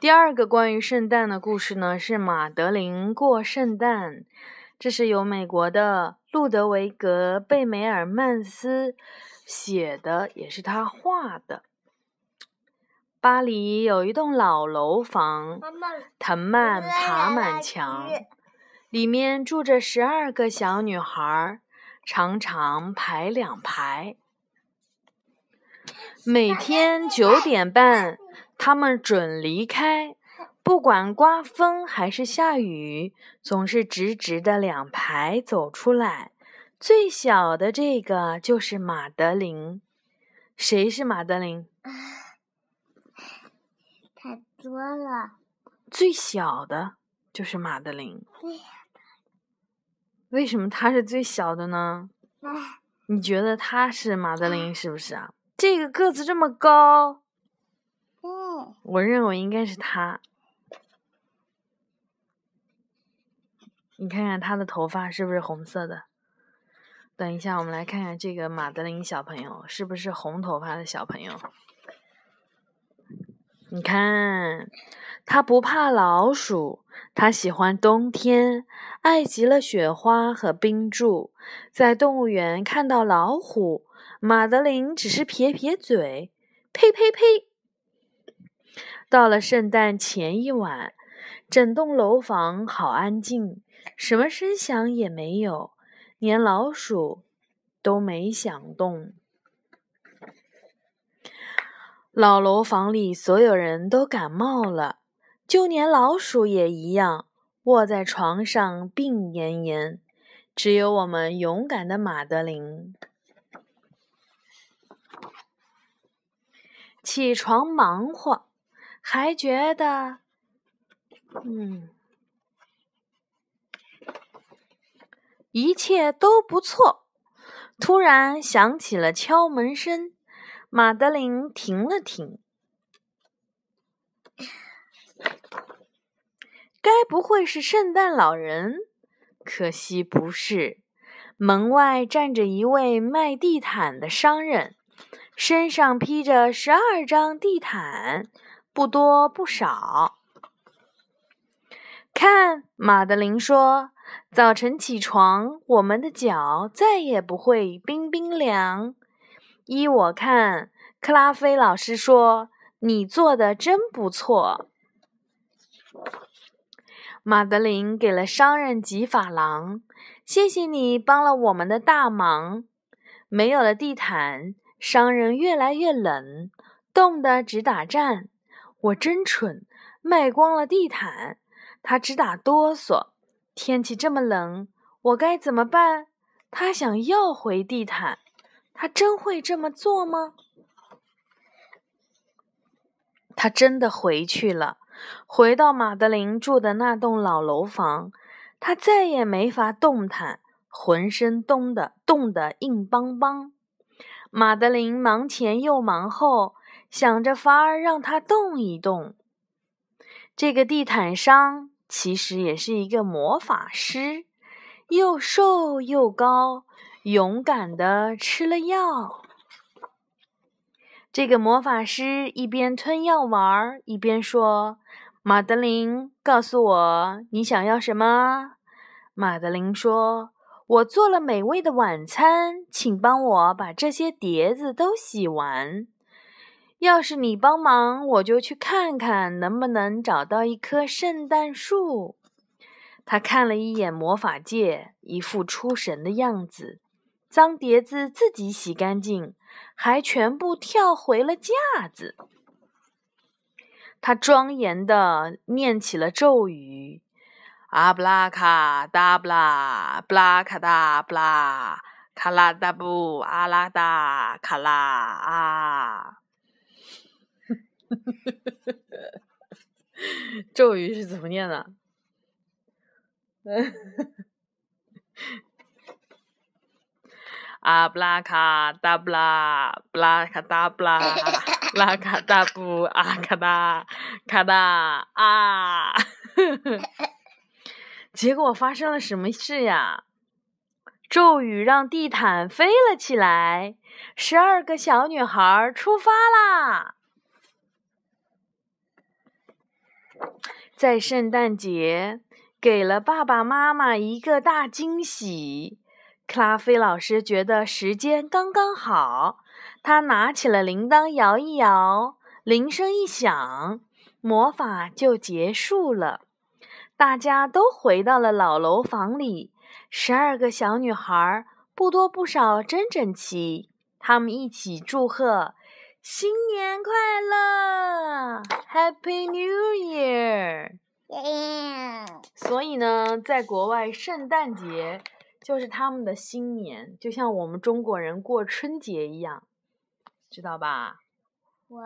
第二个关于圣诞的故事呢，是马德琳过圣诞。这是由美国的路德维格·贝梅尔曼斯写的，也是他画的。巴黎有一栋老楼房，藤蔓爬满墙，里面住着十二个小女孩，常常排两排。每天九点半，他们准离开，不管刮风还是下雨，总是直直的两排走出来。最小的这个就是马德琳。谁是马德琳？太多了。最小的就是马德琳。为什么他是最小的呢？你觉得他是马德琳是不是啊？这个个子这么高，我认为应该是他。你看看他的头发是不是红色的？等一下，我们来看看这个马德琳小朋友是不是红头发的小朋友？你看，他不怕老鼠，他喜欢冬天，爱极了雪花和冰柱。在动物园看到老虎。马德琳只是撇撇嘴，呸呸呸！到了圣诞前一晚，整栋楼房好安静，什么声响也没有，连老鼠都没响动。老楼房里所有人都感冒了，就连老鼠也一样，卧在床上病恹恹。只有我们勇敢的马德琳。起床忙活，还觉得，嗯，一切都不错。突然响起了敲门声，马德琳停了停，该不会是圣诞老人？可惜不是。门外站着一位卖地毯的商人。身上披着十二张地毯，不多不少。看，马德琳说：“早晨起床，我们的脚再也不会冰冰凉。”依我看，克拉菲老师说：“你做的真不错。”马德琳给了商人几法郎，谢谢你帮了我们的大忙。没有了地毯。商人越来越冷，冻得直打颤。我真蠢，卖光了地毯，他直打哆嗦。天气这么冷，我该怎么办？他想要回地毯，他真会这么做吗？他真的回去了，回到马德琳住的那栋老楼房。他再也没法动弹，浑身冻得冻得硬邦邦。马德琳忙前又忙后，想着法儿让他动一动。这个地毯商其实也是一个魔法师，又瘦又高，勇敢的吃了药。这个魔法师一边吞药丸，一边说：“马德琳，告诉我你想要什么。”马德琳说。我做了美味的晚餐，请帮我把这些碟子都洗完。要是你帮忙，我就去看看能不能找到一棵圣诞树。他看了一眼魔法界，一副出神的样子。脏碟子自己洗干净，还全部跳回了架子。他庄严地念起了咒语。阿布拉卡达布拉，布拉卡达布拉，卡拉达布阿拉达卡拉啊！咒语是怎么念的？阿布拉卡达布拉，布拉卡达布拉，拉卡达布阿卡达卡达啊！结果发生了什么事呀？咒语让地毯飞了起来，十二个小女孩出发啦！在圣诞节给了爸爸妈妈一个大惊喜。克拉菲老师觉得时间刚刚好，他拿起了铃铛摇一摇，铃声一响，魔法就结束了。大家都回到了老楼房里，十二个小女孩不多不少，真整齐。她们一起祝贺：“新年快乐，Happy New Year！” 所以呢，在国外，圣诞节就是他们的新年，就像我们中国人过春节一样，知道吧？我。